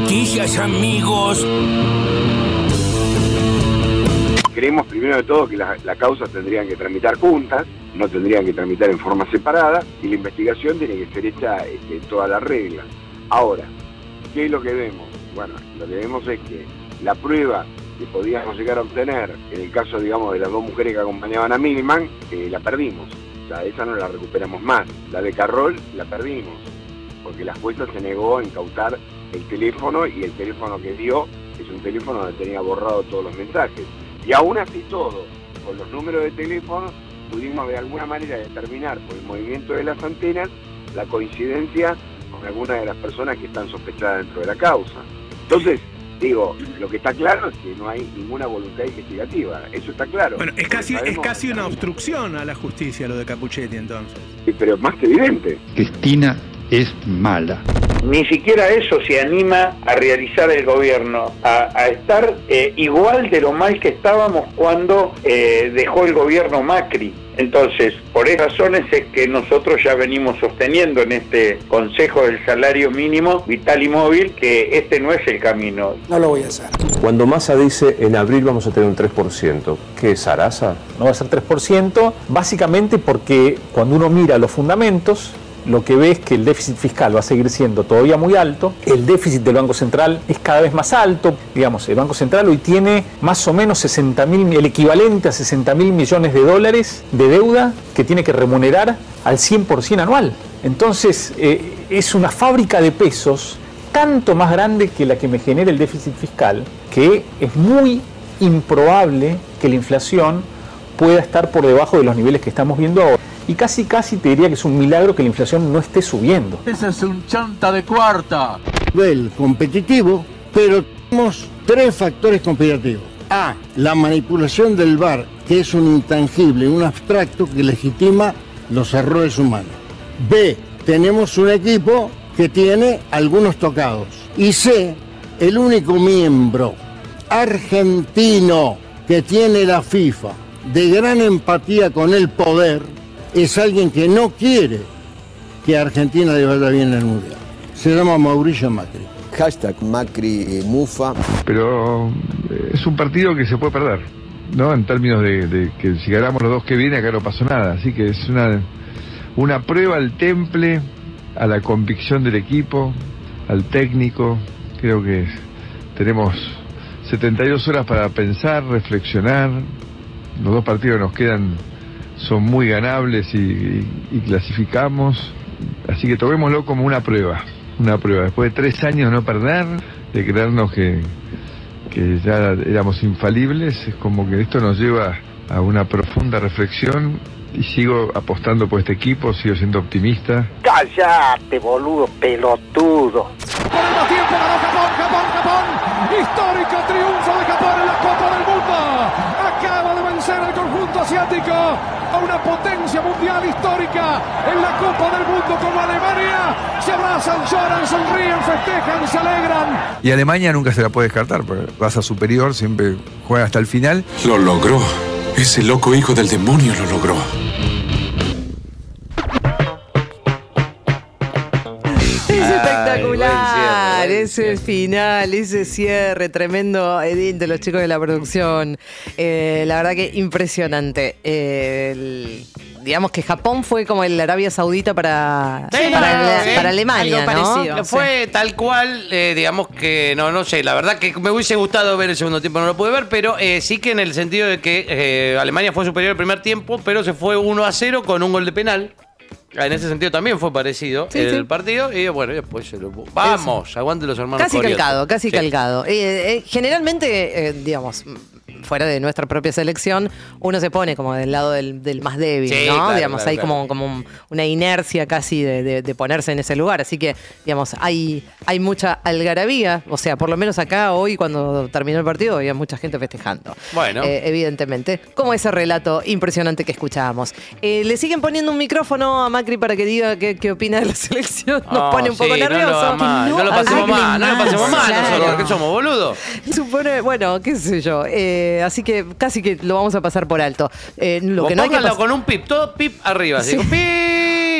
noticias, amigos. Creemos primero de todo que la, la causa tendrían que tramitar juntas, no tendrían que tramitar en forma separada y la investigación tiene que ser hecha este, en todas las reglas. Ahora, ¿qué es lo que vemos? Bueno, lo que vemos es que la prueba que podíamos llegar a obtener, en el caso, digamos, de las dos mujeres que acompañaban a Milman, eh, la perdimos. O sea, esa no la recuperamos más. La de Carroll la perdimos, porque la jueza se negó a incautar el teléfono y el teléfono que dio es un teléfono donde tenía borrado todos los mensajes. Y aún así todo, con los números de teléfono, pudimos de alguna manera determinar por el movimiento de las antenas la coincidencia con algunas de las personas que están sospechadas dentro de la causa. Entonces, digo, lo que está claro es que no hay ninguna voluntad investigativa, eso está claro. Bueno, es casi, es casi una obstrucción a la justicia lo de Capuchetti entonces. Sí, Pero más que evidente. Cristina es mala. Ni siquiera eso se anima a realizar el gobierno, a, a estar eh, igual de lo mal que estábamos cuando eh, dejó el gobierno Macri. Entonces, por esas razones es que nosotros ya venimos sosteniendo en este Consejo del Salario Mínimo Vital y Móvil que este no es el camino. No lo voy a hacer. Cuando Massa dice en abril vamos a tener un 3%, ¿qué es Arasa? no va a ser 3%, básicamente porque cuando uno mira los fundamentos, lo que ve es que el déficit fiscal va a seguir siendo todavía muy alto, el déficit del Banco Central es cada vez más alto, digamos, el Banco Central hoy tiene más o menos 60 mil, el equivalente a 60 mil millones de dólares de deuda que tiene que remunerar al 100% anual. Entonces, eh, es una fábrica de pesos tanto más grande que la que me genera el déficit fiscal, que es muy improbable que la inflación pueda estar por debajo de los niveles que estamos viendo ahora. Y casi, casi te diría que es un milagro que la inflación no esté subiendo. Ese es un chanta de cuarta. Nivel competitivo, pero tenemos tres factores competitivos. A, la manipulación del VAR, que es un intangible, un abstracto que legitima los errores humanos. B, tenemos un equipo que tiene algunos tocados. Y C, el único miembro argentino que tiene la FIFA de gran empatía con el poder es alguien que no quiere que Argentina le vaya bien en el Mundial. Se llama Mauricio Macri. Hashtag Macri eh, Mufa. Pero eh, es un partido que se puede perder, ¿no? En términos de, de que si ganamos los dos que viene, acá no pasó nada. Así que es una, una prueba al temple, a la convicción del equipo, al técnico. Creo que tenemos 72 horas para pensar, reflexionar. Los dos partidos nos quedan son muy ganables y, y- y clasificamos. Así que tomémoslo como una prueba, una prueba. Después de tres años no perder, de creernos que, que ya éramos infalibles, es como que esto nos lleva a una profunda reflexión y sigo apostando por este equipo, sigo siendo optimista. Cállate, boludo, pelotudo. Ponemos tiempo, ganó Japón, Japón, Japón. Histórico triunfo de Japón en la Copa del Mundo. Acaba de vencer al conjunto asiático a una potencia mundial histórica en la Copa del Mundo como Alemania. Se abrazan, lloran, sonríen, festejan, se alegran. Y Alemania nunca se la puede descartar, porque raza superior, siempre juega hasta el final. Lo logró. Ese loco hijo del demonio lo logró. Es espectacular, ese final, ese cierre tremendo, Edith, de los chicos de la producción. Eh, la verdad que impresionante. Eh, el- digamos que Japón fue como el Arabia Saudita para, Sí, para, sí, para Alemania, algo ¿no? parecido, Fue tal cual, eh, digamos que, no, no sé, la verdad que me hubiese gustado ver el segundo tiempo, no lo pude ver, pero eh, sí que en el sentido de que eh, Alemania fue superior el primer tiempo, pero se fue 1 a 0 con un gol de penal. En ese sentido también fue parecido Sí, el sí. partido y bueno, después se lo... Vamos, aguante los hermanos Casi calcado, casi Sí. calcado. Eh, eh, generalmente, eh, digamos, fuera de nuestra propia selección, uno se pone como del lado del, del más débil, Sí, ¿no? claro, digamos, claro, hay claro. como, como un- una inercia casi de, de- de ponerse en ese lugar. Así que, digamos, hay, hay mucha algarabía. O sea, por lo menos acá hoy, cuando terminó el partido, había mucha gente festejando. Bueno. Eh, evidentemente. Como ese relato impresionante que escuchábamos. Eh, Le siguen poniendo un micrófono a Macri para que diga qué, qué opina de la selección. Nos Oh, pone un poco sí, nervioso. No lo, no lo pasemos mal, no lo pasemos mal nosotros, que somos boludos. Supone, bueno, qué sé yo. eh, así que casi que lo vamos a pasar por alto. Eh, lo O que no hay que con un pip, todo pip arriba. así, Sí. ¡Pip!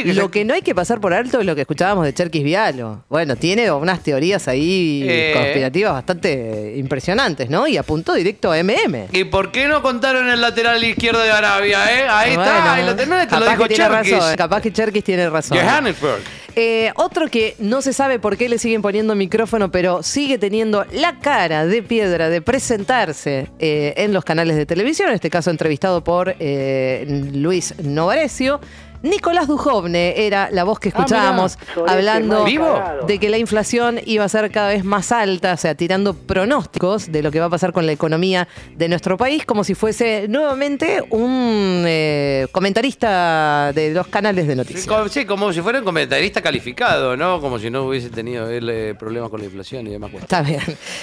Sí, que lo se- que no hay que pasar por alto es lo que escuchábamos de Cherkis Vialo. Bueno, tiene unas teorías ahí Eh. conspirativas bastante impresionantes, ¿no? Y apuntó directo a MM. ¿Y por qué no contaron el lateral izquierdo de Arabia, eh? Ahí Bueno, está, ahí lo tenés, te lo dijo Cherkis. razón, capaz que Cherkis tiene razón. Johannesburg. Eh, otro que no se sabe por qué le siguen poniendo micrófono, pero sigue teniendo la cara de piedra de presentarse eh, en los canales de televisión, en este caso entrevistado por eh, Luis Novarecio. Nicolás Dujovne era la voz que escuchábamos mirá. hablando ¿Vivo? de que la inflación iba a ser cada vez más alta, o sea, tirando pronósticos de lo que va a pasar con la economía de nuestro país, como si fuese nuevamente un eh, comentarista de los canales de noticias. Sí, como si fuera un comentarista calificado, ¿no? Como si no hubiese tenido él eh, problemas con la inflación y demás. Está bien.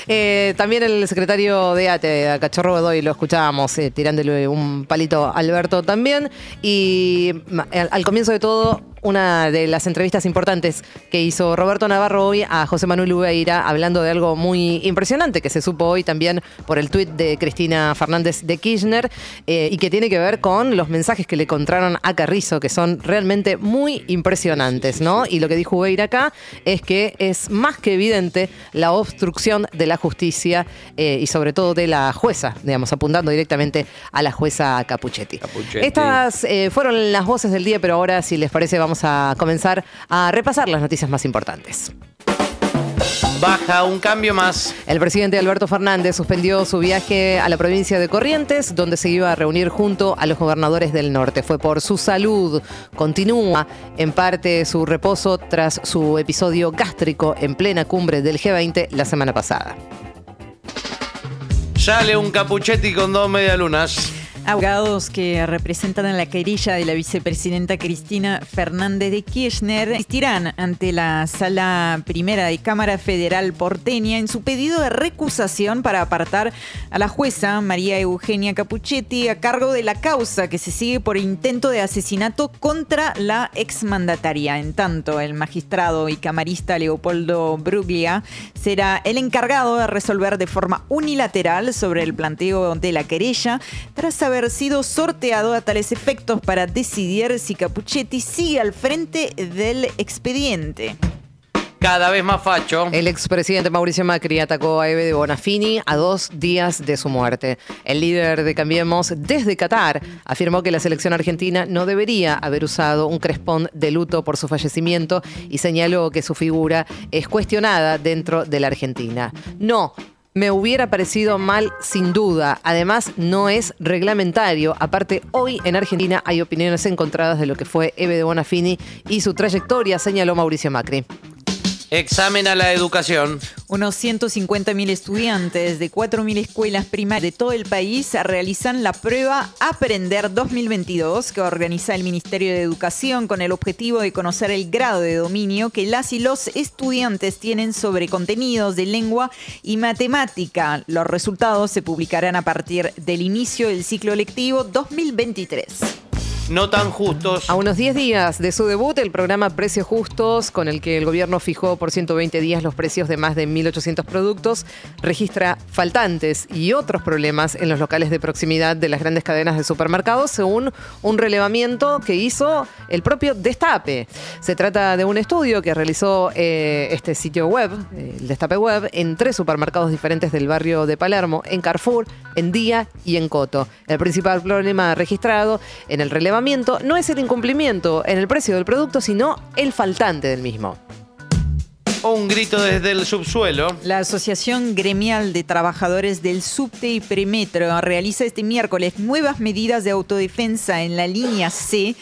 Eh, también el secretario de ATE, a Cachorro Godoy, lo escuchábamos eh, tirándole un palito a Alberto también. Y al, comienzo de todo, una de las entrevistas importantes que hizo Roberto Navarro hoy a José Manuel Ubeira, hablando de algo muy impresionante que se supo hoy también por el tuit de Cristina Fernández de Kirchner eh, y que tiene que ver con los mensajes que le encontraron a Carrizo, que son realmente muy impresionantes, ¿no? Y lo que dijo Ubeira acá es que es más que evidente la obstrucción de la justicia eh, y sobre todo de la jueza, digamos, apuntando directamente a la jueza Capuchetti. Capuchetti. Estas eh, fueron las voces del día, pero ahora, si les parece, vamos a comenzar a repasar las noticias más importantes. Baja un cambio más. El presidente Alberto Fernández suspendió su viaje a la provincia de Corrientes, donde se iba a reunir junto a los gobernadores del norte. Fue por su salud. Continúa en parte su reposo tras su episodio gástrico en plena cumbre del G20 la semana pasada. Sale un capuchetti con dos medialunas. Abogados que representan a la querella de la vicepresidenta Cristina Fernández de Kirchner insistirán ante la Sala Primera de Cámara Federal porteña en su pedido de recusación para apartar a la jueza María Eugenia Capuchetti a cargo de la causa que se sigue por intento de asesinato contra la exmandataria. En tanto, el magistrado y camarista Leopoldo Bruglia será el encargado de resolver de forma unilateral sobre el planteo de la querella tras haber sido sorteado a tales efectos para decidir si Capuchetti sigue al frente del expediente. Cada vez más facho. El expresidente Mauricio Macri atacó a Eve de Bonafini a dos días de su muerte. El líder de Cambiemos desde Qatar afirmó que la selección argentina no debería haber usado un crespón de luto por su fallecimiento y señaló que su figura es cuestionada dentro de la Argentina. No. Me hubiera parecido mal sin duda. Además, no es reglamentario. Aparte, hoy en Argentina hay opiniones encontradas de lo que fue Eve de Bonafini y su trayectoria, señaló Mauricio Macri. Examen a la educación. Unos 150.000 estudiantes de 4.000 escuelas primarias de todo el país realizan la prueba Aprender 2022 que organiza el Ministerio de Educación con el objetivo de conocer el grado de dominio que las y los estudiantes tienen sobre contenidos de lengua y matemática. Los resultados se publicarán a partir del inicio del ciclo lectivo 2023. No tan justos. A unos 10 días de su debut, el programa Precios Justos, con el que el gobierno fijó por 120 días los precios de más de 1.800 productos, registra faltantes y otros problemas en los locales de proximidad de las grandes cadenas de supermercados, según un relevamiento que hizo el propio Destape. Se trata de un estudio que realizó eh, este sitio web, el Destape Web, en tres supermercados diferentes del barrio de Palermo, en Carrefour, en Día y en Coto. El principal problema registrado en el relevamiento no es el incumplimiento en el precio del producto, sino el faltante del mismo. Un grito desde el subsuelo. La Asociación Gremial de Trabajadores del Subte y Premetro realiza este miércoles nuevas medidas de autodefensa en la línea C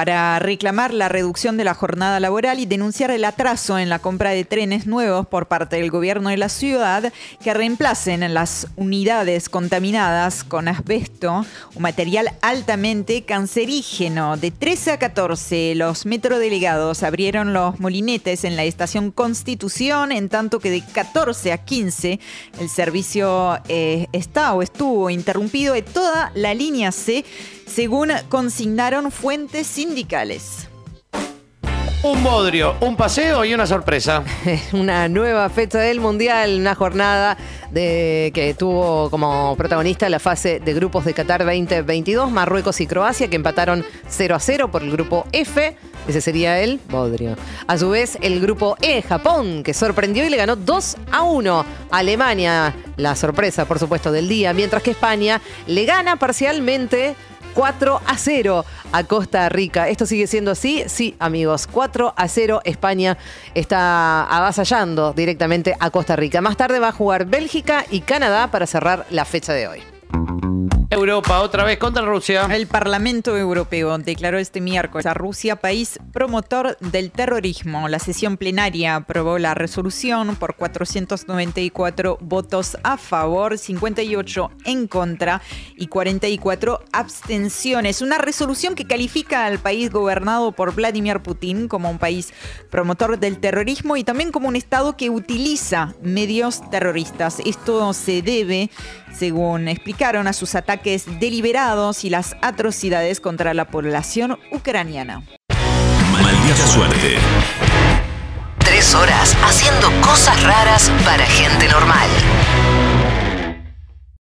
para reclamar la reducción de la jornada laboral y denunciar el atraso en la compra de trenes nuevos por parte del gobierno de la ciudad que reemplacen las unidades contaminadas con asbesto, un material altamente cancerígeno. De 13 a 14, los metrodelegados abrieron los molinetes en la estación Constitución, en tanto que de 14 a 15 el servicio eh, está o estuvo interrumpido de toda la línea C según consignaron fuentes sindicales. Un bodrio, un paseo y una sorpresa. una nueva fecha del Mundial, una jornada de, que tuvo como protagonista la fase de grupos de Qatar 2022, Marruecos y Croacia, que empataron 0 a 0 por el grupo F. Ese sería el Bodrio. A su vez, el grupo E, Japón, que sorprendió y le ganó 2 a 1 a Alemania. La sorpresa, por supuesto, del día. Mientras que España le gana parcialmente 4 a 0 a Costa Rica. ¿Esto sigue siendo así? Sí, amigos. 4 a 0 España está avasallando directamente a Costa Rica. Más tarde va a jugar Bélgica y Canadá para cerrar la fecha de hoy. Europa otra vez contra Rusia. El Parlamento Europeo declaró este miércoles a Rusia país promotor del terrorismo. La sesión plenaria aprobó la resolución por 494 votos a favor, 58 en contra y 44 abstenciones. Una resolución que califica al país gobernado por Vladimir Putin como un país promotor del terrorismo y también como un Estado que utiliza medios terroristas. Esto se debe, según explicaron, a sus ataques deliberados y las atrocidades contra la población ucraniana. Maldita suerte. Tres horas haciendo cosas raras para gente normal.